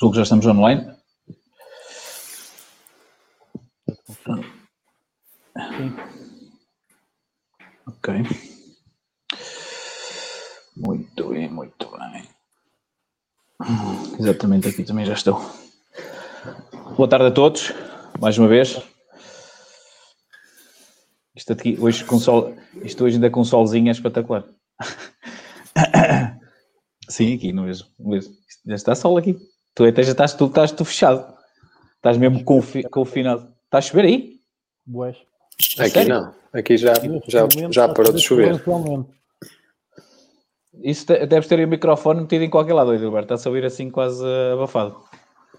Julgo que já estamos online. Ok. Muito bem, muito bem. Exatamente aqui também já estou. Boa tarde a todos, mais uma vez. Isto aqui, hoje com sol, isto hoje ainda com solzinho é espetacular. Sim, aqui no mesmo, no mesmo. Já está sol aqui. Tu até já estás, tu, estás tu fechado. Estás mesmo confi, confinado. Está a chover aí? Boas. Aqui Sério? não. Aqui já, já, já parou de chover. Isso deves ter o microfone metido em qualquer lado, Edilberto. Está a ouvir assim quase abafado.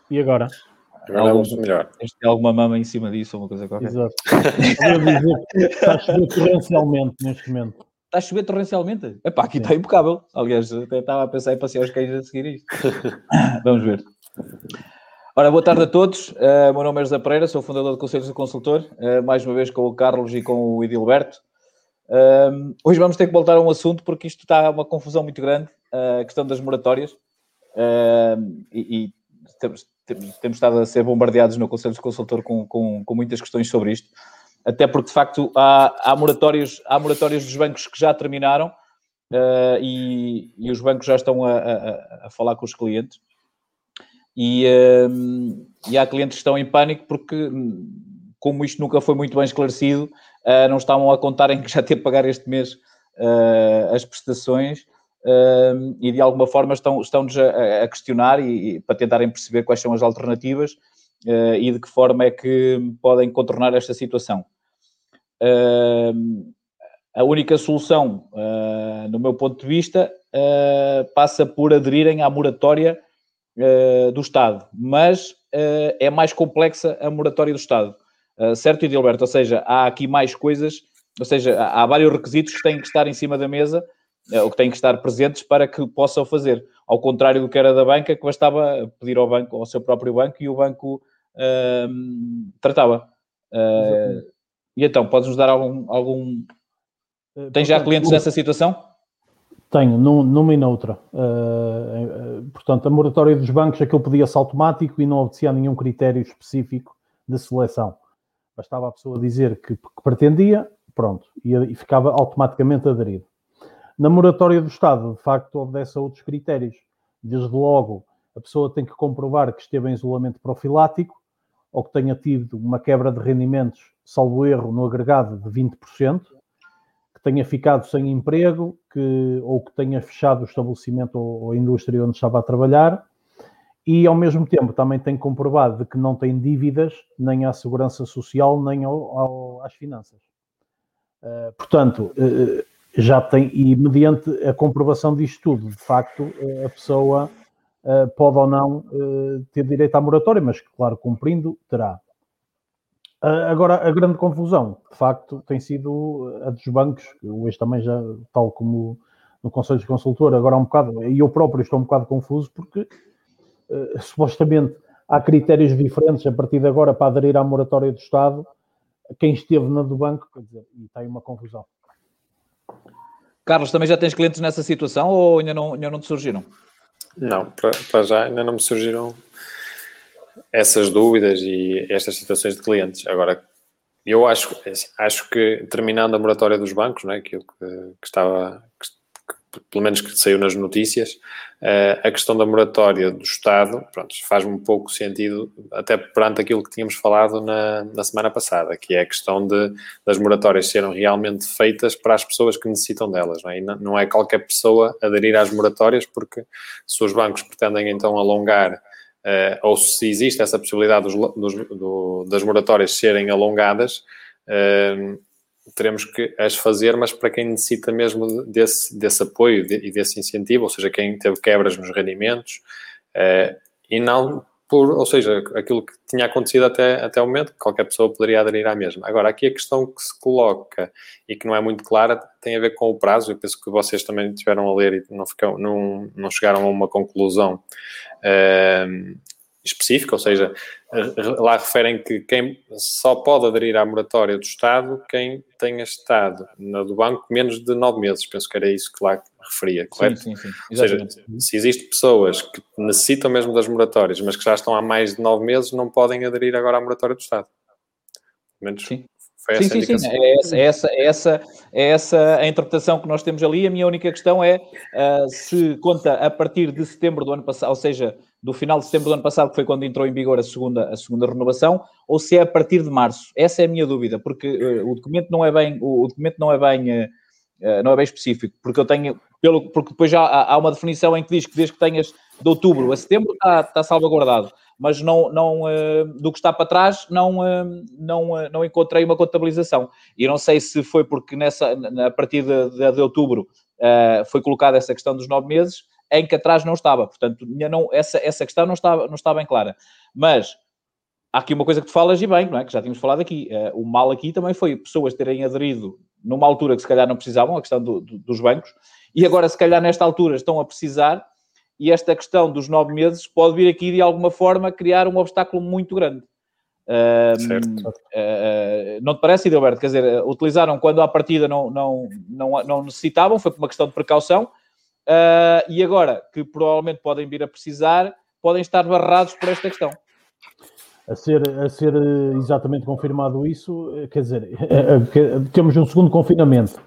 E agora? Agora algum, melhor. Tem alguma mama em cima disso ou uma coisa qualquer. Exato. está a chover torrencialmente neste momento. Está a chover torrencialmente? Epá, aqui está impecável. Aliás, até estava a pensar em passear os cães a seguir isto. Vamos ver. Ora, boa tarde a todos. Uh, meu nome é José Pereira, sou fundador do Conselho de Consultor, uh, mais uma vez com o Carlos e com o Edilberto. Uh, hoje vamos ter que voltar a um assunto porque isto está uma confusão muito grande, a questão das moratórias. e, e temos, temos, temos, estado a ser bombardeados no Conselho de Consultor com, com, com muitas questões sobre isto até porque de facto há, há, moratórios, há moratórios dos bancos que já terminaram uh, e, e, os bancos já estão a, a, a falar com os clientes. E, uh, e, há clientes que estão em pânico porque, como isto nunca foi muito bem esclarecido, uh, não estavam a contarem que já teve que pagar este mês as prestações e de alguma forma estão, estão-nos a, a questionar e, e, para tentarem perceber quais são as alternativas uh, e de que forma é que podem contornar esta situação. Uh, a única solução, uh, no meu ponto de vista, passa por aderirem à moratória do Estado, mas é mais complexa a moratória do Estado. certo, Edilberto? Ou seja, há aqui mais coisas, ou seja, há vários requisitos que têm que estar em cima da mesa ou que têm que estar presentes para que possam fazer. Ao contrário do que era da banca, que bastava pedir ao banco, ao seu próprio banco, e o banco uh, tratava. Uh, e então, podes-nos dar algum. algum... Eh, Tens já clientes nessa situação? Tenho, numa e noutra. Uh, portanto, a moratória dos bancos, aquilo podia-se automático e não obedecia a nenhum critério específico de seleção. Bastava a pessoa dizer que, que pretendia, pronto, e, e, ficava automaticamente aderido. Na moratória do Estado, de facto, obedece a outros critérios. Desde logo, a pessoa tem que comprovar que esteve em isolamento profilático, ou que tenha tido uma quebra de rendimentos, salvo erro, no agregado de 20%, que tenha ficado sem emprego, que, ou que tenha fechado o estabelecimento ou, a indústria onde estava a trabalhar, e ao mesmo tempo também tem comprovado de que não tem dívidas nem à segurança social nem ao, ao, às finanças. Uh, portanto, uh, já tem, e mediante a comprovação disto tudo, de facto, uh, a pessoa uh, pode ou não uh, ter direito à moratória, mas claro, cumprindo, terá. Agora, a grande confusão, de facto, tem sido a dos bancos, hoje também já, tal como no Conselho de Consultor, agora um bocado, e eu próprio estou um bocado confuso, porque supostamente há critérios diferentes a partir de agora para aderir à moratória do Estado, quem esteve na do banco, quer dizer, e tem uma confusão. Carlos, também já tens clientes nessa situação ou ainda não, ainda não te surgiram? Não, para, já ainda não me surgiram essas dúvidas e estas situações de clientes. Agora, eu acho, acho que terminando a moratória dos bancos, né, aquilo que, que estava, pelo menos que saiu nas notícias, uh, a questão da moratória do Estado, faz-me um pouco sentido, até perante aquilo que tínhamos falado na, na semana passada, que é a questão de, das moratórias serem realmente feitas para as pessoas que necessitam delas, não é? E não é qualquer pessoa aderir às moratórias, porque se os bancos pretendem então alongar uh, ou se existe essa possibilidade dos, dos, do, das moratórias serem alongadas, uh, teremos que as fazer, mas para quem necessita mesmo desse, desse apoio e desse incentivo, ou seja, quem teve quebras nos rendimentos, uh, e não por, ou seja, aquilo que tinha acontecido até, até o momento, qualquer pessoa poderia aderir à mesma. Agora, aqui a questão que se coloca e que não é muito clara tem a ver com o prazo, eu penso que vocês também tiveram a ler e não, ficam, não, não chegaram a uma conclusão. Uh, específica, ou seja, lá referem que quem só pode aderir à moratória do Estado quem tenha estado na do banco menos de nove meses. Penso que era isso que lá referia, correto? Sim, sim, sim. Ou seja, se existem pessoas que necessitam mesmo das moratórias, mas que já estão há mais de nove meses, não podem aderir agora à moratória do Estado. Pelo menos sim. Foi sim, sim, sim. É essa, é, essa, é, essa, é essa a interpretação que nós temos ali. A minha única questão é uh, se conta a partir de setembro do ano passado, ou seja, do final de setembro do ano passado, que foi quando entrou em vigor a segunda, a segunda renovação, ou se é a partir de março. Essa é a minha dúvida, porque uh, o documento não é bem, o, documento não é bem, uh, não é bem específico, porque eu tenho, pelo, porque depois já há, há, uma definição em que diz que desde que tenhas de outubro a setembro está, está salvaguardado mas não, não, do que está para trás não, não, não encontrei uma contabilização. E não sei se foi porque nessa, a partir de, de, de outubro foi colocada essa questão dos nove meses, em que atrás não estava. Portanto, não, essa, essa questão não está, não está bem clara. Mas há aqui uma coisa que tu falas e bem, não é? Que já tínhamos falado aqui. o mal aqui também foi pessoas terem aderido numa altura que se calhar não precisavam, a questão do, do, dos bancos, e agora se calhar nesta altura estão a precisar e esta questão dos nove meses pode vir aqui de alguma forma criar um obstáculo muito grande. Uh, uh, não te parece, Edilberto? Quer dizer, utilizaram quando à partida não, não, não, não necessitavam, foi por uma questão de precaução, uh, e agora que provavelmente podem vir a precisar, podem estar barrados por esta questão. A ser, a ser exatamente confirmado isso, quer dizer, temos um segundo confinamento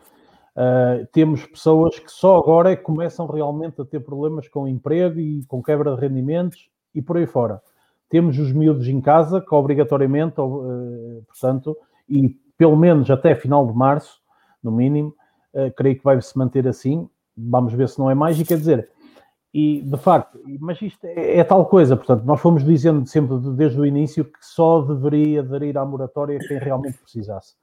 Uh, temos pessoas que só agora é começam realmente a ter problemas com emprego e com quebra de rendimentos e por aí fora. Temos os miúdos em casa, que obrigatoriamente, uh, portanto, e pelo menos até final de março, no mínimo, uh, creio que vai se manter assim. Vamos ver se não é mais. E quer dizer, e de facto, mas isto é, é, tal coisa, portanto, nós fomos dizendo sempre desde o início que só deveria aderir à moratória quem realmente precisasse.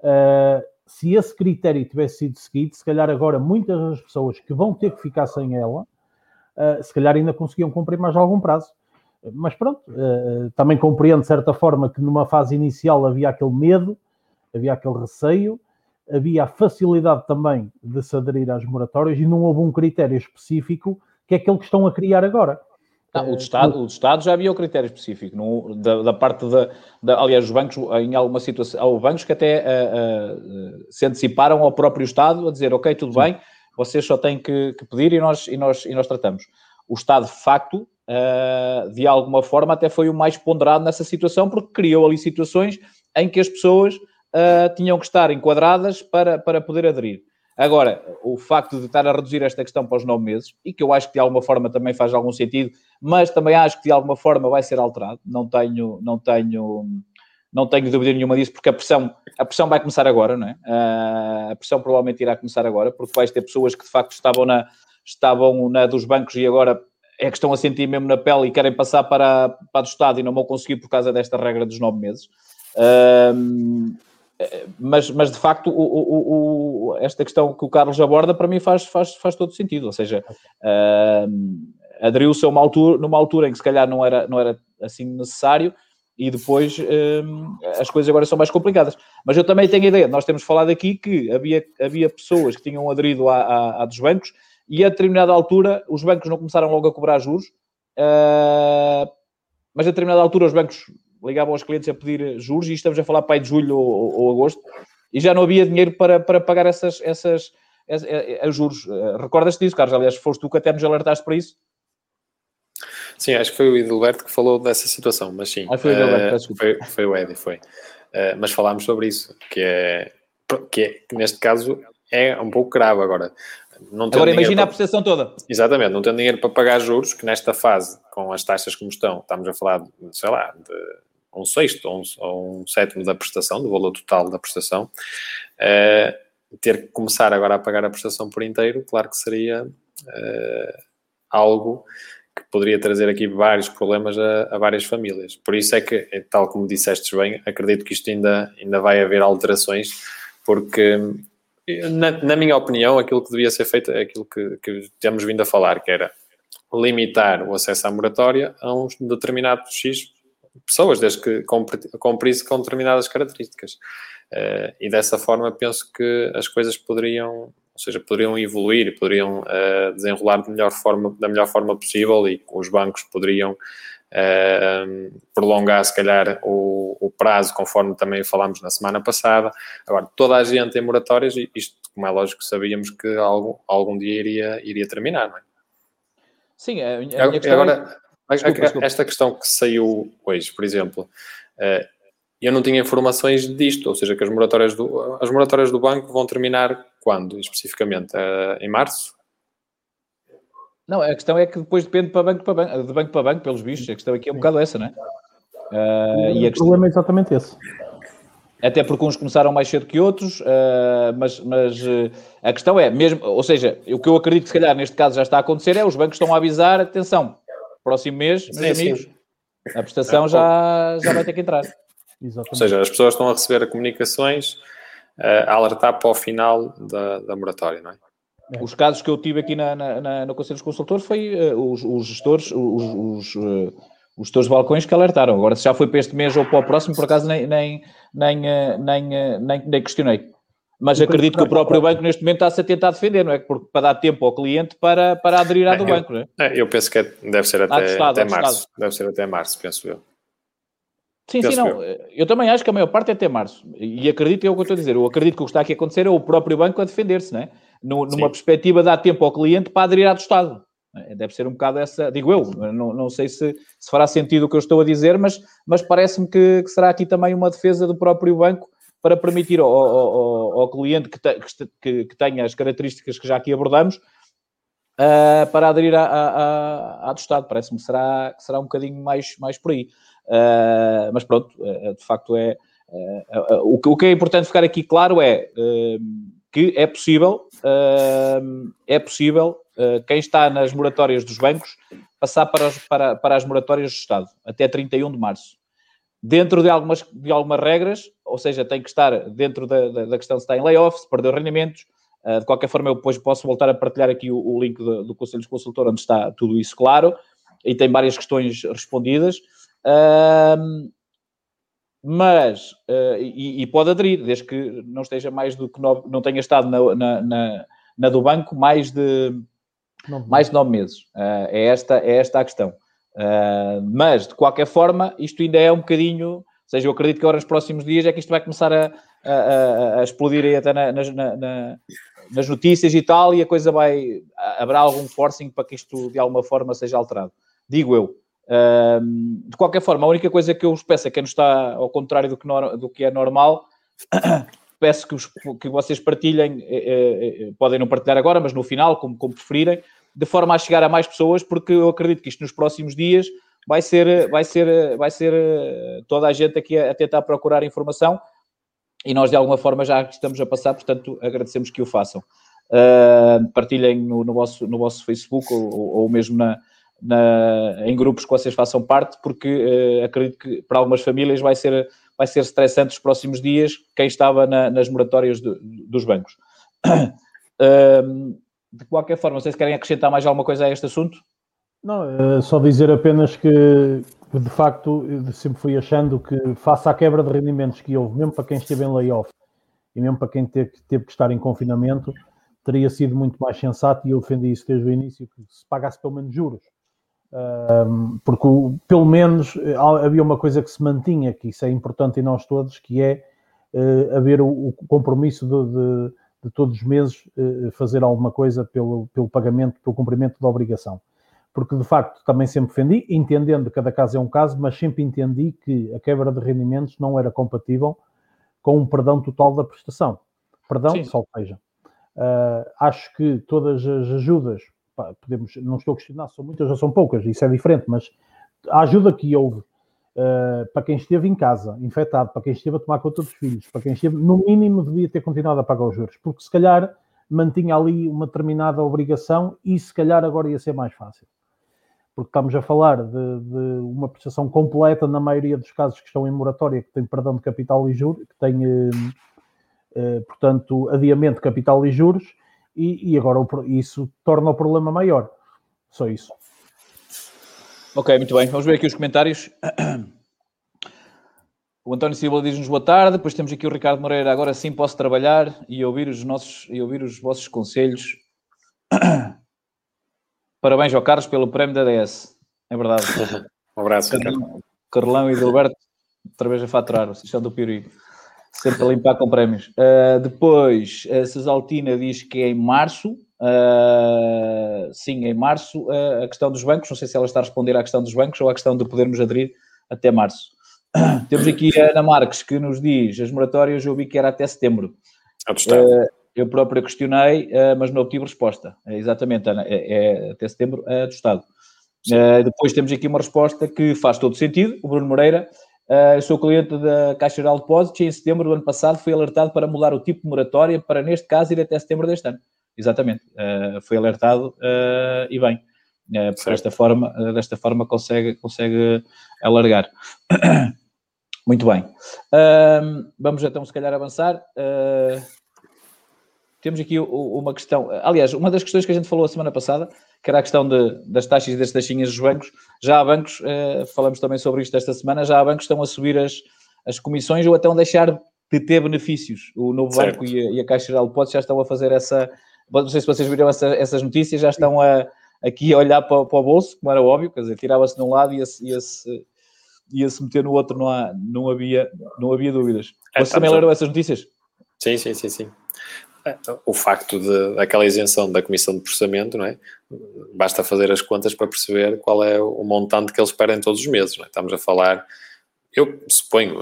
Uh, se esse critério tivesse sido seguido, se calhar agora muitas das pessoas que vão ter que ficar sem ela, uh, se calhar ainda conseguiam cumprir mais algum prazo. Mas pronto, uh, também compreendo de certa forma que numa fase inicial havia aquele medo, havia aquele receio, havia a facilidade também de se aderir às moratórias e não houve um critério específico que é aquele que estão a criar agora. Não, o, de Estado, o Estado já havia o critério específico, no, da, da, parte da, da, Aliás, os bancos, em alguma situação, há bancos que até uh, uh, se anteciparam ao próprio Estado a dizer: Ok, tudo Sim. bem, vocês só têm que, que, pedir e nós, e, nós, e nós tratamos. O Estado, de facto, uh, de alguma forma, até foi o mais ponderado nessa situação, porque criou ali situações em que as pessoas tinham que estar enquadradas para, para poder aderir. Agora, o facto de estar a reduzir esta questão para os nove meses, e que eu acho que de alguma forma também faz algum sentido, mas também acho que de alguma forma vai ser alterado, não tenho, não tenho, não tenho dúvida nenhuma disso, porque a pressão, a pressão vai começar agora, não é? Ah, a pressão provavelmente irá começar agora, porque vais ter pessoas que de facto estavam na, estavam na dos bancos e agora é que estão a sentir mesmo na pele e querem passar para, para do Estado e não vão conseguir por causa desta regra dos nove meses. Um, mas, mas de facto, o, o, o, esta questão que o Carlos aborda para mim faz, faz, faz todo sentido. Ou seja, uh, aderiu-se altura, numa altura em que se calhar não era, não era assim necessário e depois uh, as coisas agora são mais complicadas. Mas eu também tenho a ideia, nós temos falado aqui que havia, havia pessoas que tinham aderido à dos bancos e a determinada altura os bancos não começaram logo a cobrar juros, uh, mas a determinada altura os bancos ligavam aos clientes a pedir juros, e estamos a falar para aí de julho ou, ou, agosto, e já não havia dinheiro para, para pagar essas, essas, essas, essas juros. Eh, recordas-te disso, Carlos? Aliás, foste tu que até nos alertaste para isso? Sim, acho que foi o Edilberto que falou dessa situação, mas sim. Ah, foi, o Edilberto, uh, foi, foi o Edi, foi. Uh, mas falámos sobre isso, que é, que é, que neste caso é um pouco grave agora. Não agora imagina para... a prestação toda. Exatamente, não tem dinheiro para pagar juros, que nesta fase, com as taxas como estão, estamos a falar, sei lá, de um sexto ou um, um sétimo da prestação, do valor total da prestação, uh, ter que começar agora a pagar a prestação por inteiro, claro que seria uh, algo que poderia trazer aqui vários problemas a, a, várias famílias. Por isso é que, é tal como disseste bem, acredito que isto ainda, ainda vai haver alterações, porque, na, na minha opinião, aquilo que devia ser feito é aquilo que, que temos vindo a falar, que era limitar o acesso à moratória a um determinado X pessoas, desde que cumprisse com determinadas características. Uh, e dessa forma penso que as coisas poderiam, ou seja, poderiam evoluir, poderiam uh, desenrolar de melhor forma, da melhor forma possível e os bancos poderiam uh, prolongar, se calhar, o, o, prazo, conforme também falámos na semana passada. Agora, toda a gente em moratórias, isto como é lógico, sabíamos que algum, algum dia iria, iria terminar, não é? Sim, a, minha a minha Agora, é... desculpa, desculpa. esta questão que saiu hoje, por exemplo, uh, eu não tinha informações disto, ou seja, que as moratórias do, as moratórias do banco vão terminar quando, especificamente? Uh, em março? Não, a questão é que depois depende para banco para banco, de banco para banco, pelos bichos. A questão aqui é um bocado essa, não é? Uh, e o questão... problema é exatamente esse. Até porque uns começaram mais cedo que outros, uh, mas, mas uh, a questão é, mesmo, ou seja, o que eu acredito que se calhar neste caso já está a acontecer é os bancos estão a avisar, atenção, próximo mês, meus sim, amigos, sim. a prestação é, já, já vai ter que entrar. Exatamente. Ou seja, as pessoas estão a receber comunicações uh, a alertar para o final da, da moratória, não é? é. Os casos que eu tive aqui na, na, na no Conselho dos Consultores foi uh, os, os, gestores, os, os, uh, os gestores de balcões que alertaram. Agora, se já foi para este mês ou para o próximo, por acaso nem, nem, nem, nem, nem, nem questionei. Mas acredito que o próprio banco neste momento está-se a tentar defender, não é? Porque para dar tempo ao cliente para, para aderir à do banco, não é? Eu penso que deve ser até, até março. Deve ser até março, penso eu. Sim, sim, não. Eu também acho que a maior parte é até março. E acredito é o que eu estou a dizer. Eu acredito que o que está aqui a acontecer é o próprio banco a defender-se, não é? numa sim. perspectiva de dar tempo ao cliente para aderir à do Estado. Deve ser um bocado essa, digo eu, não, não sei se, se fará sentido o que eu estou a dizer, mas, mas parece-me que, que, será aqui também uma defesa do próprio banco para permitir ao, ao, ao cliente que, te, que, que, tenha as características que já aqui abordamos uh, para aderir à, do Estado. Parece-me que será, que será um bocadinho mais, mais por aí. Uh, mas pronto, uh, de facto é. Uh, o, que, o que é importante ficar aqui claro é que é possível, é possível quem está nas moratórias dos bancos passar para, para, para as moratórias do Estado até 31 de março. Dentro de algumas, de algumas regras, ou seja, tem que estar dentro da, da, da questão se está em layoff, se perdeu rendimentos. de qualquer forma, eu depois posso voltar a partilhar aqui o, o link do, do Conselho de Consultor, onde está tudo isso claro, e tem várias questões respondidas. Uh, mas, uh, e, e, pode aderir, desde que não esteja mais do que nove, não tenha estado na, na, na, na do banco mais de, mais de nove meses. Uh, é, esta, é esta a questão. Uh, mas, de qualquer forma, isto ainda é um bocadinho. Ou seja, eu acredito que agora nos próximos dias é que isto vai começar a, a, a explodir aí até na, na, nas notícias e tal, e a coisa vai. Haverá algum forcing para que isto de alguma forma seja alterado. Digo eu de qualquer forma, a única coisa que eu vos peço é quem não está ao contrário do que, no, do que é normal, peço que, os, que vocês partilhem, eh, eh, podem não partilhar agora, mas no final, como, como preferirem, de forma a chegar a mais pessoas, porque eu acredito que isto nos próximos dias vai ser, vai ser, vai ser eh, toda a gente aqui a, a tentar procurar informação e nós de alguma forma já estamos a passar, portanto agradecemos que o façam. Uh, partilhem no, no, vosso, no vosso Facebook ou, ou mesmo na, na, em grupos que vocês façam parte, porque uh, acredito que para algumas famílias vai ser, vai ser estressante os próximos dias quem estava na, nas moratórias dos bancos. Uh, de qualquer forma, vocês querem acrescentar mais alguma coisa a este assunto? Não, é só dizer apenas que, de facto, sempre fui achando que, face à quebra de rendimentos que houve, mesmo para quem esteve em layoff e mesmo para quem teve, teve que estar em confinamento, teria sido muito mais sensato, e eu defendi isso desde o início, que se pagasse pelo menos juros porque pelo menos eh, havia uma coisa que se mantinha, que isso é importante em nós todos, que é uh, haver o, o compromisso de, de, de, todos os meses uh, fazer alguma coisa pelo, pelo pagamento, pelo cumprimento da obrigação. Porque de facto também sempre defendi, entendendo que cada caso é um caso, mas sempre entendi que a quebra de rendimentos não era compatível com um perdão total da prestação. Perdão, Sim. só seja. Uh, acho que todas as ajudas pá, podemos, não estou a questionar, são muitas ou são poucas, isso é diferente, mas a ajuda que houve uh, para quem esteve em casa, infectado, para quem esteve a tomar conta dos filhos, para quem esteve, no mínimo, devia ter continuado a pagar os juros, porque se calhar mantinha ali uma determinada obrigação e se calhar agora ia ser mais fácil. Porque estamos a falar de, de uma prestação completa, na maioria dos casos que estão em moratória, que tem perdão de capital e juros, que tem, uh, uh, portanto, adiamento de capital e juros, e, e agora isso torna o problema maior. Só isso. Ok, muito bem. Vamos ver aqui os comentários. O António Silva diz-nos boa tarde. Depois temos aqui o Ricardo Moreira. Agora sim posso trabalhar e ouvir os nossos e ouvir os vossos conselhos. Parabéns ao Carlos pelo prémio da DS. É verdade. um abraço, Carlão, Carlão e Gilberto, outra vez a faturar. Vocês são do Piuri. Sempre a limpar com prémios. Uh, depois, a Cesaltina diz que é em março. Uh, sim, em março. Uh, a questão dos bancos, não sei se ela está a responder à questão dos bancos ou à questão de podermos aderir até março. Temos aqui a Ana Marques que nos diz: as moratórias eu vi que era até setembro. Uh, eu próprio questionei, mas não obtive resposta. É exatamente, Ana, é, é até setembro é do Estado. depois temos aqui uma resposta que faz todo sentido. O Bruno Moreira eu sou cliente da Caixa Geral de Depósitos e em setembro do ano passado fui alertado para mudar o tipo de moratória para, neste caso, ir até setembro deste ano. Exatamente. Uh, foi alertado uh, e bem. Uh, desta forma, desta forma consegue, consegue alargar. Muito bem. vamos então, se calhar, avançar. temos aqui uma questão. Aliás, uma das questões que a gente falou a semana passada que era a questão de, das taxas e das taxinhas dos bancos. Já há bancos, falamos também sobre isto esta semana, já há bancos que estão a subir as, as comissões ou até a deixar de ter benefícios. O Novo certo. Banco e a, e a, Caixa Geral de Depósitos já estão a fazer essa... Não sei se vocês viram essa, essas notícias, já estão a, aqui a olhar para, para o bolso, como era óbvio, quer dizer, tirava-se de um lado e ia-se ia ia -se meter no outro, não, há, não, havia, não havia dúvidas. É, vocês também leram essas notícias? Sim, sim, sim, sim o facto de, daquela isenção da comissão de processamento, não é? Basta fazer as contas para perceber qual é o montante que eles perdem todos os meses, não é? Estamos a falar, eu suponho,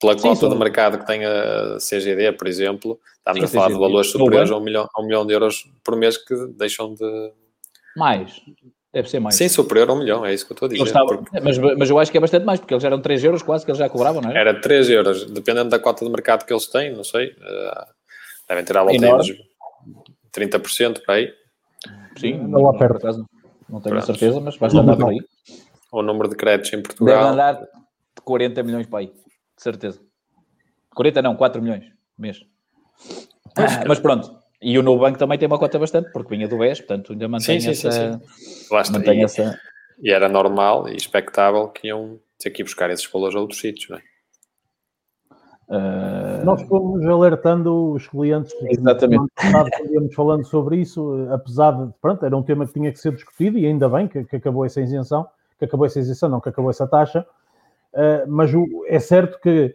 pela sim, cota de mercado que tem a CGD, por exemplo, estamos sim, a falar sim, de valores superiores a um, milhão, a um milhão de euros por mês que deixam de... Mais. Deve ser mais. Sim, superior a um milhão, é isso que eu estou a dizer. Estava, porque... mas, mas eu acho que é bastante mais, porque eles eram 3 euros quase que eles já cobravam, não é? Era 3 euros, dependendo da cota de mercado que eles têm, não sei. Uh, Devem ter à volta de 30% para aí. Sim, não lá perto. Não, não tenho Pronto. certeza, mas basta andar por aí. O número de créditos em Portugal. Deve andar de 40 milhões para aí, de certeza. 40 não, 4 milhões mês. Ah, mas pronto, e o novo banco também tem uma cota bastante, porque vinha do BES, portanto ainda mantém sim, sim, essa. Sim. Mantém e, essa... e era normal e expectável que iam ter que ir buscar esses valores a outros sítios, não é? Uh... Nós fomos alertando os clientes. Exatamente. Falando sobre isso, apesar de, pronto, era um tema que tinha que ser discutido e ainda bem que, que acabou essa isenção, que acabou essa isenção, não, que acabou essa taxa. Uh, mas o, é certo que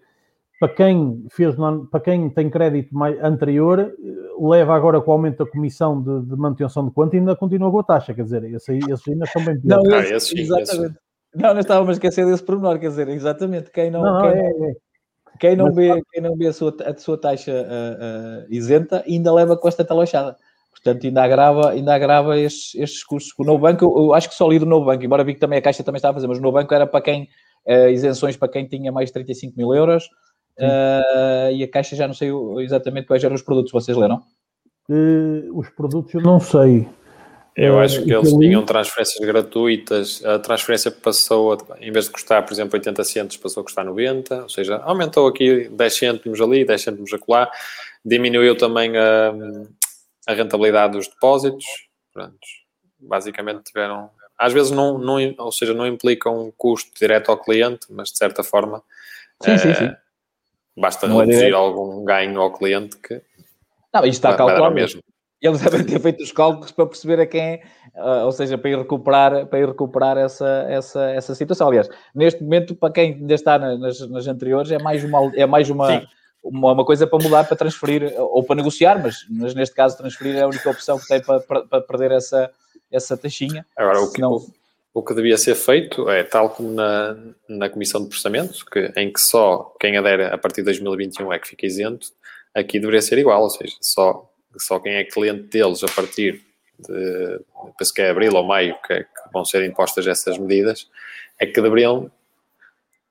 para quem fez, para quem tem crédito mais anterior, leva agora com o aumento da comissão de, de manutenção de conta e ainda continua com a taxa, quer dizer, esses, esses ainda estão bem piores. Não, esse, ah, esse, exatamente. Esse. Não, não estávamos a esquecer desse pormenor, quer dizer, exatamente, quem não... não, quem é, não... É quem não, vê, quem não vê a sua, a sua taxa uh, uh, isenta ainda leva com esta talochada. Portanto, ainda agrava, ainda agrava estes, estes custos. O novo banco, eu, eu, acho que só li do novo banco, embora vi que também a Caixa também estava a fazer, mas o novo banco era para quem, uh, isenções para quem tinha mais de 35 mil euros, e a Caixa já não sei exatamente quais eram os produtos, vocês leram? os produtos eu não sei. Eu acho que eles tinham transferências gratuitas. A transferência passou, a, em vez de custar, por exemplo, 80 centos, passou a custar 90, ou seja, aumentou aqui 10 cêntimos ali, 10 cêntimos acolá. Diminuiu também a, a rentabilidade dos depósitos. Pronto. Basicamente tiveram. Às vezes não, não, ou seja, não implicam um custo direto ao cliente, mas de certa forma. Sim, é, sim, sim. Basta não é reduzir é algum ganho ao cliente que. Não, isto está calculado mesmo eles devem ter feito os cálculos para perceber a quem, uh, ou seja, para ir recuperar, para ir recuperar essa, essa, essa situação. Aliás, neste momento, para quem ainda está nas, nas anteriores, é mais uma, é mais uma, uma, uma, coisa para mudar, para transferir ou para negociar, mas, mas neste caso transferir é a única opção que tem para, para, para perder essa, essa taxinha. Agora, o que, Senão... o, que devia ser feito é, tal como na, na Comissão de Processamento, que, em que só quem adere a partir de 2021 é que fica isento, aqui deveria ser igual, ou seja, só só quem é cliente deles a partir de, penso que é abril ou maio que, que vão ser impostas essas medidas, é que deveriam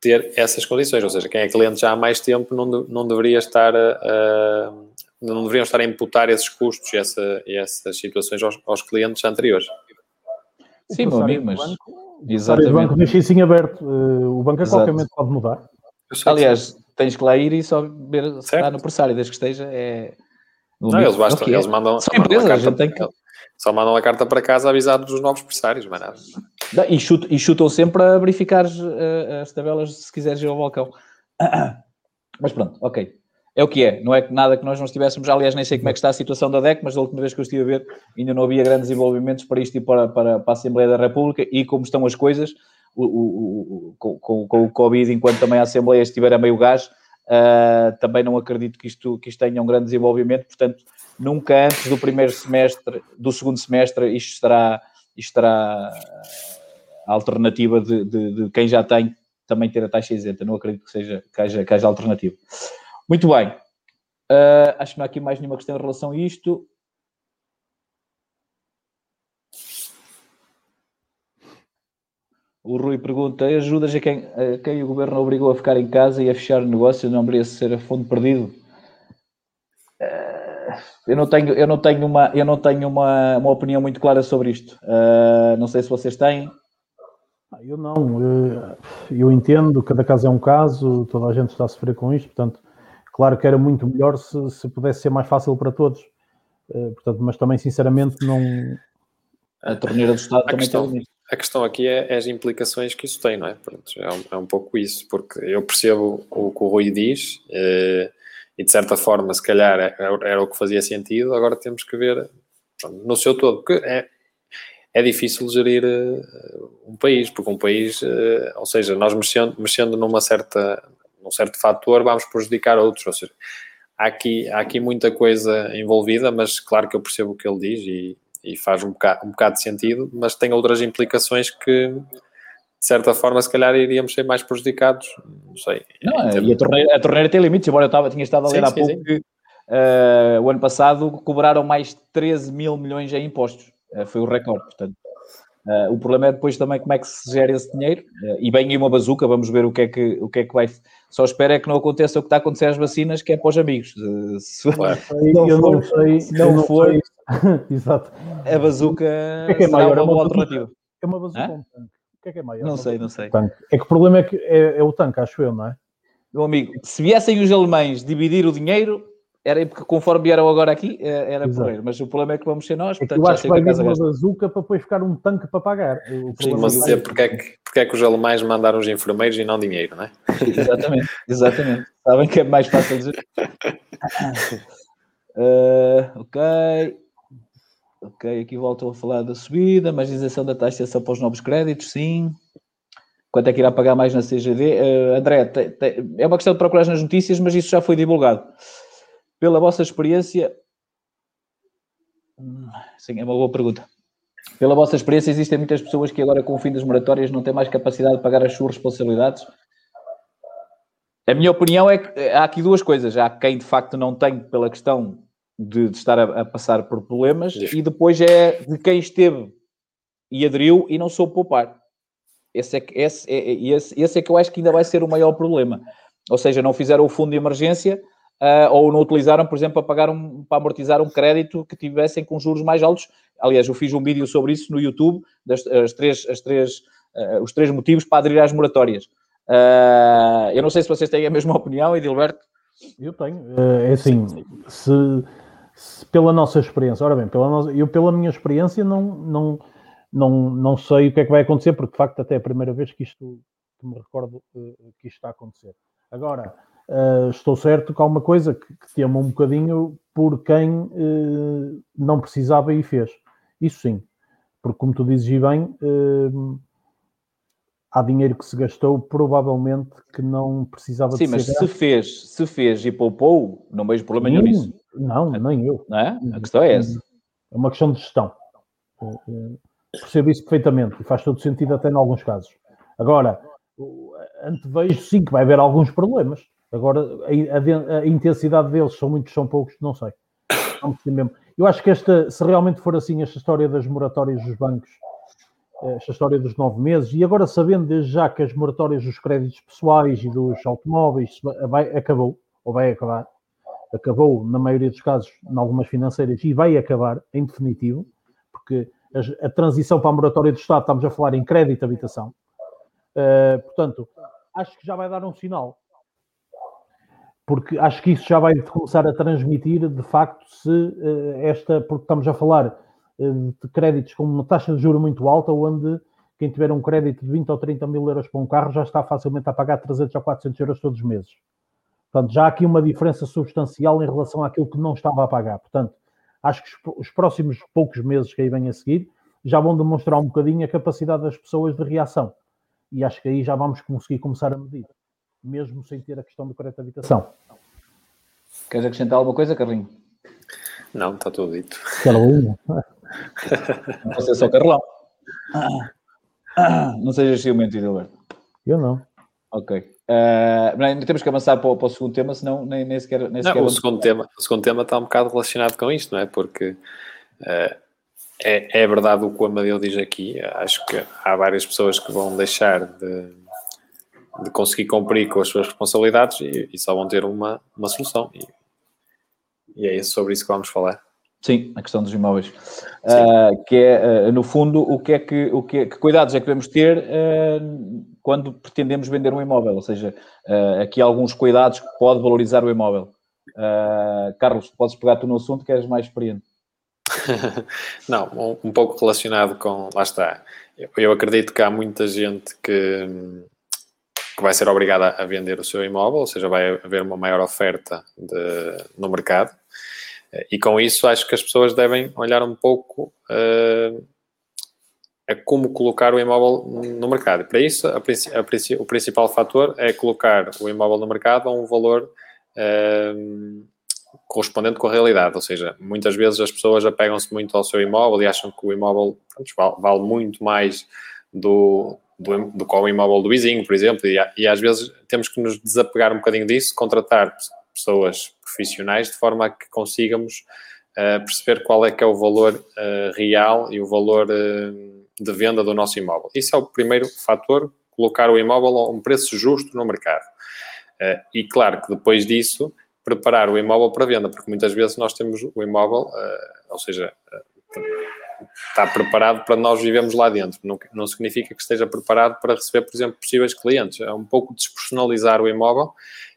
ter essas condições, ou seja, quem é cliente já há mais tempo não, de, não deveria estar a, a, não deveriam estar a imputar esses custos e, essa, e essas situações aos, aos, clientes anteriores. Sim, meu amigo, mas exatamente. O banco deixa isso em aberto, eh, o banco a qualquer momento pode mudar. Aliás, tens que lá ir e só ver se está no pressário, desde que esteja, é não, eles, bastam, okay. eles mandam, só mandam, carta, tem que... só mandam a carta para casa avisado dos novos pressários, mas nada. E, chutam, e chutam sempre a verificar as, eh, as tabelas se quiseres ir ao balcão. Mas pronto, ok. É o que é, não é nada que nós não estivéssemos, aliás, nem sei como é que está a situação da DEC, mas da última vez que eu estive a ver ainda não havia grandes envolvimentos para isto e para, para, para a Assembleia da República e como estão as coisas, o, o, o, com, com, o Covid, enquanto também a Assembleia estiver a meio gás, Uh, também não acredito que isto, que isto tenha um grande desenvolvimento, portanto, nunca antes do primeiro semestre, do segundo semestre, isto estará, isto estará a alternativa de, de, de, quem já tem também ter a taxa isenta. Não acredito que seja que haja, que haja alternativa. Muito bem. Uh, acho que não há aqui mais nenhuma questão em relação a isto. O Rui pergunta: ajudas a quem, a quem o governo obrigou a ficar em casa e a fechar o negócio não deveria ser a fundo perdido? Uh, eu não tenho, eu não tenho, uma, eu não tenho uma, uma opinião muito clara sobre isto. Uh, não sei se vocês têm. Ah, eu não, eu entendo, cada caso é um caso, toda a gente está a sofrer com isto, portanto, claro que era muito melhor se, se pudesse ser mais fácil para todos, uh, portanto, mas também sinceramente não. A torneira do Estado a também questão, tem A questão aqui é, é, as implicações que isso tem, não é? Pronto, é, um, é, um, pouco isso, porque eu percebo o que o Rui diz, uh, e de certa forma, se calhar era, era, o que fazia sentido, agora temos que ver no seu todo, porque é, é difícil gerir uh, um país, porque um país, uh, ou seja, nós mexendo, mexendo numa certa, num certo fator, vamos prejudicar outros, ou seja, há aqui, há aqui muita coisa envolvida, mas claro que eu percebo o que ele diz e, e faz um bocado, um bocado de sentido, mas tem outras implicações que, de certa forma, se calhar iríamos ser mais prejudicados, não sei. Não, e a torneira, a torneira tem limites, embora eu estava, tinha estado a ler sim, há sim, pouco sim. que uh, o ano passado cobraram mais 13 mil milhões em impostos. Uh, foi o recorde, portanto. Uh, o problema é depois também como é que se gera esse dinheiro. E bem em uma bazuca, vamos ver o que, é que, o que é que vai. Só espero é que não aconteça o que está a acontecer às vacinas, que é para os amigos. Se claro. não eu for, não sei, se não, não for, Exato. a bazuca é que é será maior? uma boa alternativa. É uma bazuca um tanque. O que é que é maior? Não sei, não sei. Tanque. É que o problema é que é, é o tanque, acho eu, não é? Meu amigo, se viessem os alemães dividir o dinheiro, era porque conforme vieram agora aqui, é, era porreiro, mas o problema é que vamos ser nós. Portanto, é eu acho que vai vir uma bazuca para depois ficar um tanque para pagar. Sim, mas é porque é, que, porque é que os alemães mandaram os enfermeiros e não dinheiro, não é? Exatamente, exatamente. Sabem que é mais fácil dizer. Uh, ok. Ok, aqui voltam a falar da subida, mais isenção da taxação para os novos créditos, sim. Quanto é que irá pagar mais na CGD? Uh, André, te, te, é uma questão de procurar nas notícias, mas isso já foi divulgado. Pela vossa experiência. Sim, é uma boa pergunta. Pela vossa experiência, existem muitas pessoas que agora, com o fim das moratórias, não têm mais capacidade de pagar as suas responsabilidades? A minha opinião é que há aqui duas coisas. Há quem de facto não tem pela questão de, de estar a, a, passar por problemas, e depois é de quem esteve e aderiu e não soube poupar. Esse é, que, esse, é, esse, esse é que eu acho que ainda vai ser o maior problema. Ou seja, não fizeram o fundo de emergência uh, ou não utilizaram, por exemplo, para pagar um, para amortizar um crédito que tivessem com juros mais altos. Aliás, eu fiz um vídeo sobre isso no YouTube, das as três, as três, uh, os três motivos para aderir às moratórias. Uh, eu não sei se vocês têm a mesma opinião, Edilberto. Eu tenho. É assim, se, se, pela nossa experiência, ora bem, pela nossa, eu pela minha experiência não, não, não, não sei o que é que vai acontecer, porque de facto até é a primeira vez que isto que me recordo que isto está a acontecer. Agora, Uh, estou certo que há uma coisa que, que temo um bocadinho por quem uh, não precisava e fez. Isso sim, porque como tu dizes e bem, uh, há dinheiro que se gastou provavelmente que não precisava sim, de ser. Sim, mas se fez, se fez e poupou, não vejo problema nenhum nisso. Não, nem eu. Não é? A questão é essa. É uma questão de gestão. Percebo isso perfeitamente e faz todo sentido até em alguns casos. Agora, antevejo sim que vai haver alguns problemas Agora, a, a, a, intensidade deles são muitos, são poucos, não sei. mesmo. Eu acho que esta, se realmente for assim, esta história das moratórias dos bancos, esta história dos nove meses, e agora sabendo desde já que as moratórias dos créditos pessoais e dos automóveis vai, acabou, ou vai acabar, acabou na maioria dos casos, em algumas financeiras, e vai acabar em definitivo, porque a, a transição para a moratória do Estado, estamos a falar em crédito habitação, uh, portanto, acho que já vai dar um sinal porque acho que isso já vai começar a transmitir, de facto, se uh, esta, porque estamos a falar uh, de créditos com uma taxa de juro muito alta, onde quem tiver um crédito de 20 ou 30 mil euros para um carro já está facilmente a pagar 300 ou 400 euros todos os meses. Portanto, já há aqui uma diferença substancial em relação àquilo que não estava a pagar. Portanto, acho que os próximos poucos meses que aí vêm a seguir já vão demonstrar um bocadinho a capacidade das pessoas de reação. E acho que aí já vamos conseguir começar a medir. Mesmo sem ter a questão do crédito de habitação. Queres acrescentar alguma coisa, Carlinho? Não, está tudo dito. Carlinho. Você é só Carlão. Não sejas ciumento, Edilberto. Eu não. Ok. Uh, temos que avançar para o, para o, segundo tema, senão nem, nem sequer. Nem não, sequer o, segundo tema, o segundo tema está um bocado relacionado com isto, não é? Porque uh, é, é verdade o que o Amadeu diz aqui. Acho que há várias pessoas que vão deixar de, de conseguir cumprir com as suas responsabilidades e, e só vão ter uma, uma solução. E, e é sobre isso que vamos falar. Sim, a questão dos imóveis. Uh, que é, uh, no fundo, o que é que, o que, é, que cuidados é que devemos ter uh, quando pretendemos vender um imóvel? Ou seja, aqui alguns cuidados que pode valorizar o imóvel. Carlos, podes pegar tu no assunto que és mais experiente. Não, um, um, pouco relacionado com. Lá está. Eu, eu acredito que há muita gente que, que vai ser obrigada a vender o seu imóvel, ou seja, vai haver uma maior oferta de, no mercado e com isso acho que as pessoas devem olhar um pouco uh, a como colocar o imóvel no mercado. Para isso, a, a, o principal fator é colocar o imóvel no mercado a um valor uh, correspondente com a realidade. Ou seja, muitas vezes as pessoas apegam-se muito ao seu imóvel e acham que o imóvel pronto, vale, vale, muito mais do, do, do que o imóvel do vizinho, por exemplo, e, e às vezes temos que nos desapegar um bocadinho disso, contratar pessoas profissionais, de forma a que consigamos uh, perceber qual é que é o valor uh, real e o valor uh, de venda do nosso imóvel. Isso é o primeiro fator, colocar o imóvel a um preço justo no mercado. e claro que depois disso, preparar o imóvel para venda, porque muitas vezes nós temos o imóvel, ou seja, está preparado para nós vivemos lá dentro. Não, não significa que esteja preparado para receber, por exemplo, possíveis clientes. É um pouco despersonalizar o imóvel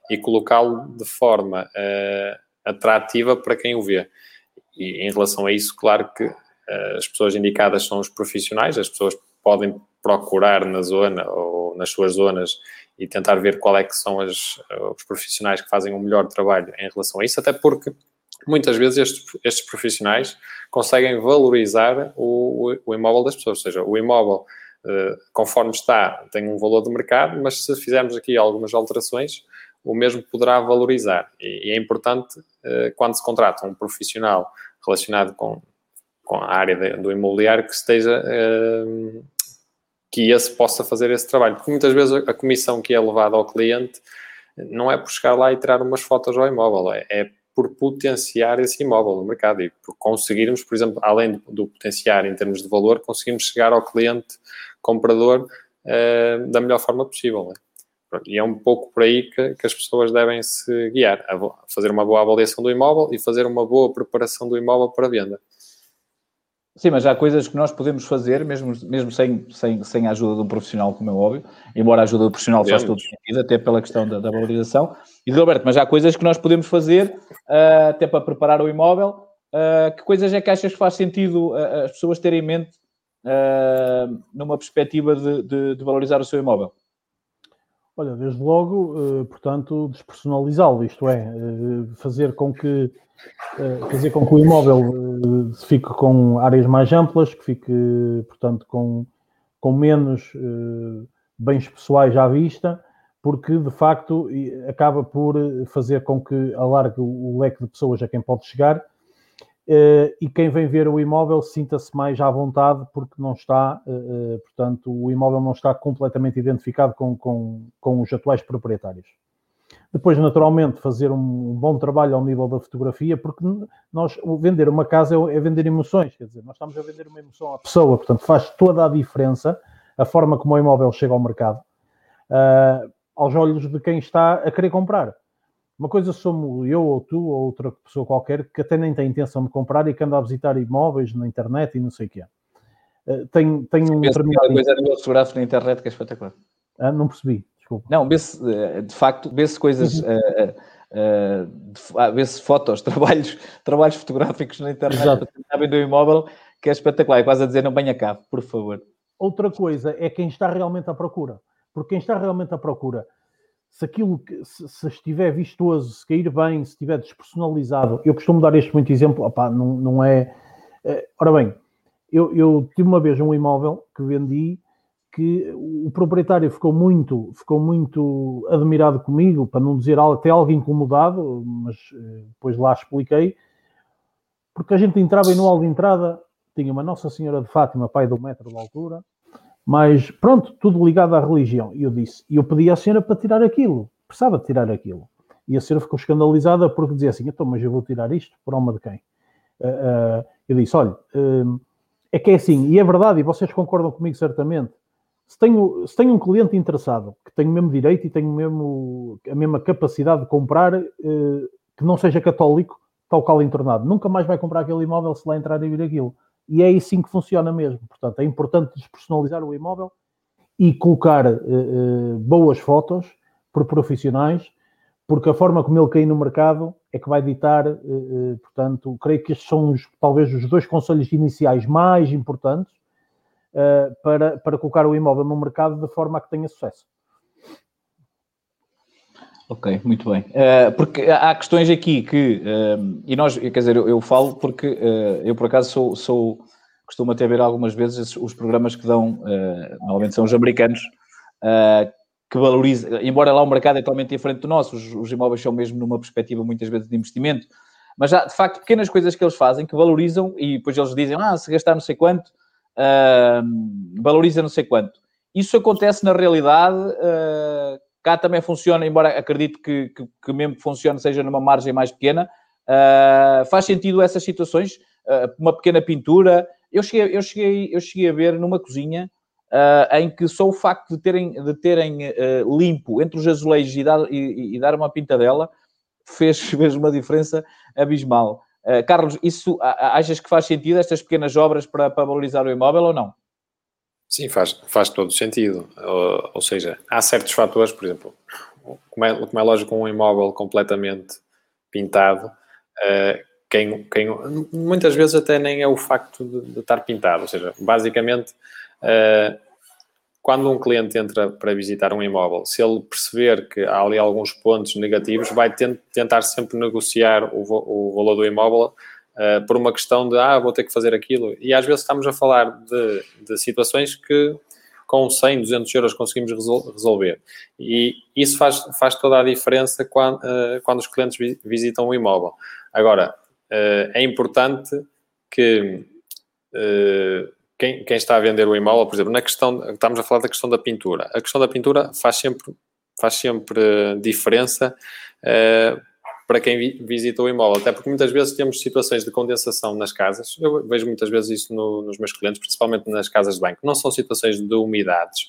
e colocá-lo de forma uh, atrativa para quem o vê. E em relação a isso, claro que uh, as pessoas indicadas são os profissionais, as pessoas podem procurar na zona ou nas suas zonas e tentar ver qual é que são as, uh, os profissionais que fazem o melhor trabalho em relação a isso, até porque muitas vezes estes, estes profissionais conseguem valorizar o, o, imóvel das pessoas, ou seja, o imóvel conforme está tem um valor de mercado, mas se fizermos aqui algumas alterações, o mesmo poderá valorizar. E, é importante, uh, quando se contrata um profissional relacionado com, com a área de, do imobiliário, que esteja. Uh, que esse possa fazer esse trabalho. Porque muitas vezes a comissão que é levada ao cliente não é por chegar lá e tirar umas fotos ao imóvel, é, é por potenciar esse imóvel no mercado e por conseguirmos, por exemplo, além do, potenciar em termos de valor, conseguirmos chegar ao cliente comprador uh, da melhor forma possível. Né? E é um pouco por aí que, que as pessoas devem se guiar, fazer uma boa avaliação do imóvel e fazer uma boa preparação do imóvel para venda. Sim, mas há coisas que nós podemos fazer, mesmo, mesmo sem, sem, sem a ajuda de um profissional, como é óbvio, embora a ajuda do profissional faça todo sentido, até pela questão da, da valorização. E, Roberto, mas há coisas que nós podemos fazer, uh, até para preparar o imóvel. Uh, que coisas é que achas que faz sentido uh, as pessoas terem em mente numa perspectiva de, de, de valorizar o seu imóvel? Olha, desde logo, eh, portanto, despersonalizá-lo, isto é, eh, fazer com que eh, fazer com que o imóvel fique com áreas mais amplas, que fique, portanto, com, com menos bens pessoais à vista, porque de facto acaba por fazer com que alargue o leque de pessoas a quem pode chegar e quem vem ver o imóvel sinta-se mais à vontade porque não está, uh, portanto, o imóvel não está completamente identificado com, com, com os atuais proprietários. Depois, naturalmente, fazer um, bom trabalho ao nível da fotografia, porque nós vender uma casa é, é vender emoções, quer dizer, nós estamos a vender uma emoção à pessoa, portanto, faz toda a diferença a forma como o imóvel chega ao mercado, uh, aos olhos de quem está a querer comprar. Uma coisa somos eu ou tu ou outra pessoa qualquer que até nem tem intenção de comprar e que anda a visitar imóveis na internet e não sei o que é. Uh, tem, tem um determinado... coisa a nível fotográfico na internet que é espetacular. Ah, não percebi, desculpa. Não, vê-se, eh, de facto, vê-se coisas... Uh, vê-se fotos, trabalhos, trabalhos fotográficos na internet Exato. para um imóvel que é espetacular. É quase a dizer, não venha cá, por favor. Outra coisa é quem está realmente à procura. Porque quem está realmente à procura se aquilo que, se, se, estiver vistoso, se cair bem, se estiver despersonalizado, eu costumo dar este muito exemplo, opá, não, não é. Uh, ora bem, eu, eu, tive uma vez um imóvel que vendi que o proprietário ficou muito, ficou muito admirado comigo, para não dizer até algo incomodado, mas eh, depois lá expliquei, porque a gente entrava e no hall de entrada tinha uma Nossa Senhora de Fátima, pai do metro de altura, mas pronto, tudo ligado à religião. E eu disse, e eu pedi à senhora para tirar aquilo, precisava de tirar aquilo. E a senhora ficou escandalizada porque dizia assim, então, mas eu vou tirar isto por alma de quem? Uh, uh, eu disse, olha, uh, é que é assim, e é verdade, e vocês concordam comigo certamente, se tenho, se tenho um cliente interessado, que tem o mesmo direito e tem o mesmo, a mesma capacidade de comprar, eh, que não seja católico, tal qual internado, nunca mais vai comprar aquele imóvel se lá entrar e vir aquilo. E é assim que funciona mesmo. Portanto, é importante despersonalizar o imóvel e colocar eh, boas fotos por profissionais, porque a forma como ele cai no mercado é que vai ditar, portanto, creio que estes são os, talvez os dois conselhos iniciais mais importantes uh, para, para colocar o imóvel no mercado de forma a que tenha sucesso. Ok, muito bem. Uh, porque há questões aqui que, uh, e nós, quer dizer, eu, eu falo porque uh, eu por acaso sou, sou, costumo até ver algumas vezes os programas que dão, normalmente são os americanos, que valorizam, embora lá o mercado é totalmente diferente do nosso, os, os, imóveis são mesmo numa perspectiva muitas vezes de investimento, mas há de facto pequenas coisas que eles fazem que valorizam e depois eles dizem, ah, se gastar não sei quanto, uh, valoriza não sei quanto. Isso acontece na realidade, cá também funciona, embora acredito que, que, que, mesmo que funcione seja numa margem mais pequena, uh, faz sentido essas situações, uh, uma pequena pintura. Eu cheguei, eu cheguei, eu cheguei a ver numa cozinha Uh, em que só o facto de terem, de terem limpo entre os azulejos e dar, e, e dar uma pintadela fez, fez uma diferença abismal. Carlos, isso achas que faz sentido estas pequenas obras para, para valorizar o imóvel ou não? Sim, faz, faz todo sentido. Ou, ou seja, há certos fatores, por exemplo, como é, como é lógico, um imóvel completamente pintado, uh, quem, quem, muitas vezes até nem é o facto de, de estar pintado, ou seja, basicamente uh, quando um cliente entra para visitar um imóvel, se ele perceber que há ali alguns pontos negativos, vai tentar sempre negociar o, o valor do imóvel uh, por uma questão de, ah, vou ter que fazer aquilo. E às vezes estamos a falar de, de situações que com 100, 200 euros conseguimos resolver. E isso faz, faz toda a diferença quando, uh, quando os clientes visitam o imóvel. Agora, uh, é importante que quem, quem, está a vender o imóvel, por exemplo, na questão, estamos a falar da questão da pintura. A questão da pintura faz sempre, faz sempre diferença para quem visita o imóvel, até porque muitas vezes temos situações de condensação nas casas. Eu vejo muitas vezes isso no, nos meus clientes, principalmente nas casas de banho. Não são situações de umidades,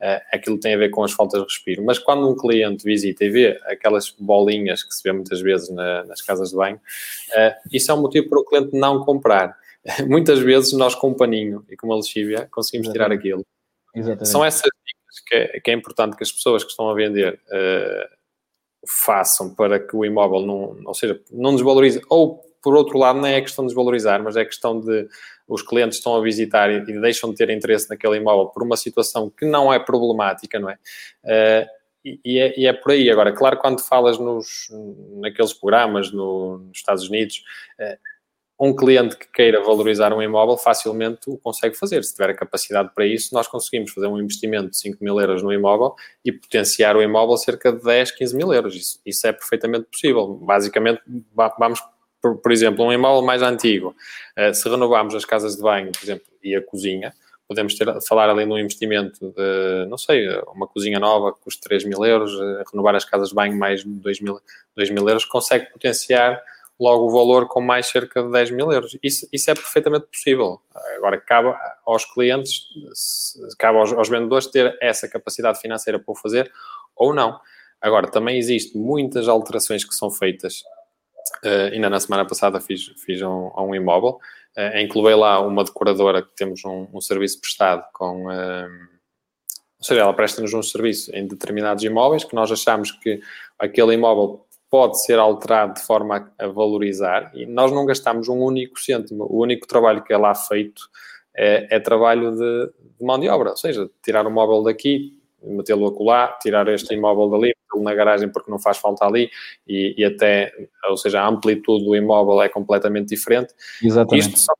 uh, aquilo tem a ver com as faltas de respiro, mas quando um cliente visita e vê aquelas bolinhas que se vê muitas vezes na, nas casas de banho, uh, isso é um motivo para o cliente não comprar. muitas vezes nós com um paninho e com uma lexívia conseguimos tirar aquilo. Exatamente. São essas dicas que é, que é, importante que as pessoas que estão a vender uh, façam para que o imóvel não, ou seja, não desvalorize, ou por outro lado, não é questão de desvalorizar, mas é questão de os clientes estão a visitar e, e deixam de ter interesse naquele imóvel por uma situação que não é problemática, não é? Uh, e, é, e, é, por aí. Agora, claro, quando falas nos, naqueles programas no, nos Estados Unidos, uh, um cliente que queira valorizar um imóvel facilmente o consegue fazer. Se tiver a capacidade para isso, nós conseguimos fazer um investimento de 5 mil euros no imóvel e potenciar o imóvel cerca de 10, 15 mil euros. Isso, isso é perfeitamente possível. Basicamente, vamos, por, por exemplo, um imóvel mais antigo. Uh, se renovarmos as casas de banho, por exemplo, e a cozinha, podemos ter, falar ali num investimento de, não sei, uma cozinha nova que custa 3 mil euros, uh, renovar as casas de banho mais 2 mil, 2 mil euros, consegue potenciar logo o valor com mais cerca de 10 mil euros. Isso, isso é perfeitamente possível. Agora, cabe aos clientes, cabe aos, aos, vendedores ter essa capacidade financeira para o fazer ou não. Agora, também existem muitas alterações que são feitas. Uh, ainda na semana passada fiz, fiz um, um imóvel uh, que levei lá uma decoradora que temos um, um serviço prestado com... Uh, ou seja, ela presta-nos um serviço em determinados imóveis que nós achamos que aquele imóvel pode ser alterado de forma a, valorizar e nós não gastamos um único cêntimo. O único trabalho que é lá feito é, é trabalho de, de, mão de obra, ou seja, tirar o móvel daqui, metê-lo acolá, tirar este imóvel dali, metê-lo na garagem porque não faz falta ali e, e, até, ou seja, a amplitude do imóvel é completamente diferente. Exatamente. Isto são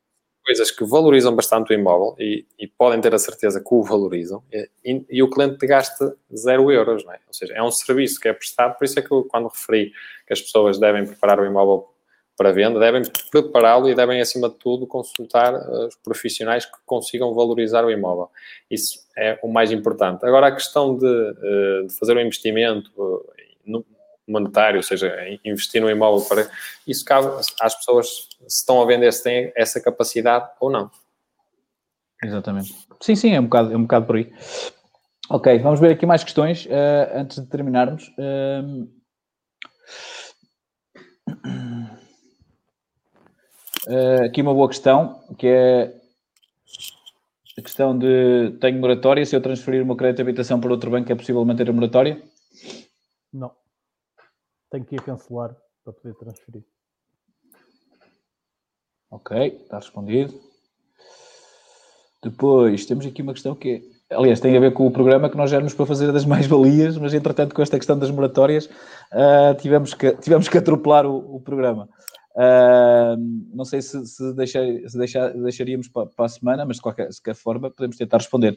coisas que valorizam bastante o imóvel e, e podem ter a certeza que o valorizam e, e, o cliente gasta zero euros, é? Ou seja, é um serviço que é prestado, por isso é que eu, quando referi que as pessoas devem preparar o imóvel para venda, devem prepará-lo e devem, acima de tudo, consultar eh, os profissionais que consigam valorizar o imóvel. Isso é o mais importante. Agora, a questão de, eh, de fazer um investimento eh, monetário, ou seja, investir no imóvel para isso cabe às pessoas se estão a vender se têm essa capacidade ou não. Exatamente. Sim, sim, é um bocado, é um bocado por aí. Ok, vamos ver aqui mais questões uh, antes de terminarmos. Uh, uh, aqui uma boa questão, que é a questão de tenho moratória, se eu transferir o meu crédito de habitação para outro banco é possível manter a moratória? Não tenho que ir cancelar para poder transferir. Ok, está respondido. Depois temos aqui uma questão que é, aliás, tem a ver com o programa que nós éramos para fazer das mais-valias, mas entretanto, com esta questão das moratórias, uh, tivemos, que, tivemos que atropelar o, o programa. Uh, não sei se, se, deixar, se deixar, deixaríamos para, para, a semana, mas de qualquer, de qualquer forma podemos tentar responder.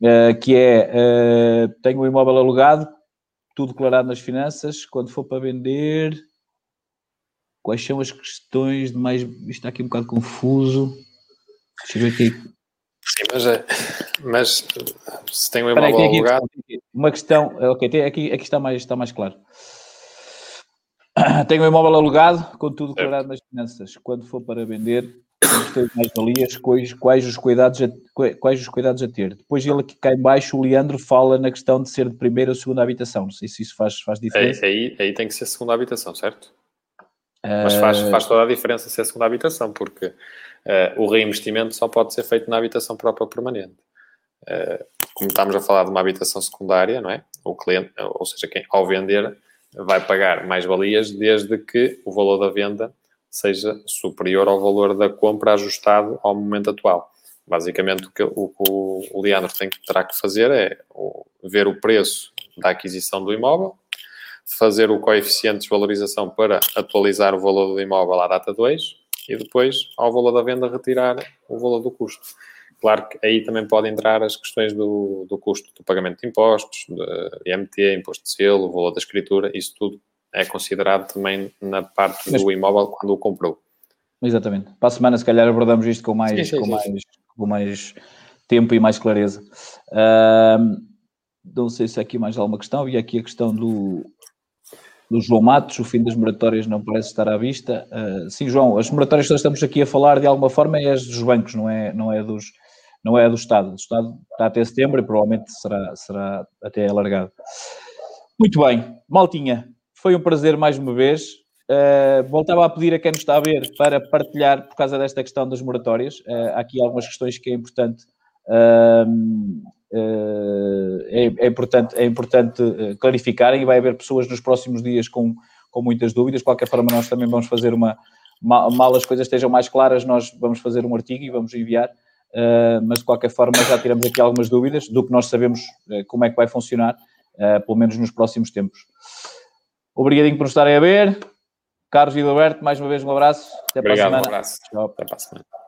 Uh, que é, tenho um imóvel alugado, tudo declarado nas finanças, quando for para vender, quais são as questões de mais. Isto está aqui um bocado confuso. Deixa eu ver aqui. Sim, mas, é, mas se tem um imóvel aqui, alugado. Uma questão, ok, tem, aqui, aqui está, mais, está mais claro. Tenho um imóvel alugado, com tudo declarado nas finanças. Quando for para vender, questões mais valias, quais, quais, os cuidados a, quais os cuidados a ter. Depois ele aqui cá em baixo, o Leandro fala na questão de ser de primeira ou segunda habitação. Não sei se isso faz, faz diferença. Aí, aí, tem que ser segunda habitação, certo? Uh... Mas faz, faz toda a diferença ser segunda habitação, porque uh, o reinvestimento só pode ser feito na habitação própria permanente. Uh, como estamos a falar de uma habitação secundária, não é? O cliente, ou seja, quem ao vender vai pagar mais valias desde que o valor da venda seja superior ao valor da compra ajustado ao momento atual. Basicamente, o que o, o Leandro tem terá que fazer é ver o preço da aquisição do imóvel, fazer o coeficiente de desvalorização para atualizar o valor do imóvel à data 2 e depois, ao valor da venda, retirar o valor do custo. Claro que aí também podem entrar as questões do, do custo do pagamento de impostos, de IMT, imposto de selo, o valor da escritura, isso tudo é considerado também na parte Mas, do imóvel quando o comprou. Exatamente. Para a semana, se calhar, abordamos isto com mais, sim, sim, com sim, mais, com mais tempo e mais clareza. Uh, não sei se há aqui mais alguma questão. Havia aqui a questão do, do João Matos, o fim das moratórias não parece estar à vista. Uh, sim, João, as moratórias que nós estamos aqui a falar de alguma forma é as dos bancos, não é, não é, dos, não é do Estado. O Estado está até setembro e provavelmente será, será até alargado. Muito bem, Maltinha, foi um prazer mais uma vez. Uh, voltava a pedir a quem nos está a ver para partilhar por causa desta questão das moratórias. Uh, há aqui algumas questões que é importante. Uh, é, é, importante, é importante clarificarem e vai haver pessoas nos próximos dias com, com muitas dúvidas. De qualquer forma, nós também vamos fazer uma. Mal as coisas estejam mais claras, nós vamos fazer um artigo e vamos enviar. mas de qualquer forma, já tiramos aqui algumas dúvidas do que nós sabemos como é que vai funcionar, pelo menos nos próximos tempos. Obrigadinho por estarem a ver. Carlos e Alberto, mais uma vez um abraço. Até Obrigado, para a semana. Um abraço. Tchau. Até para a semana.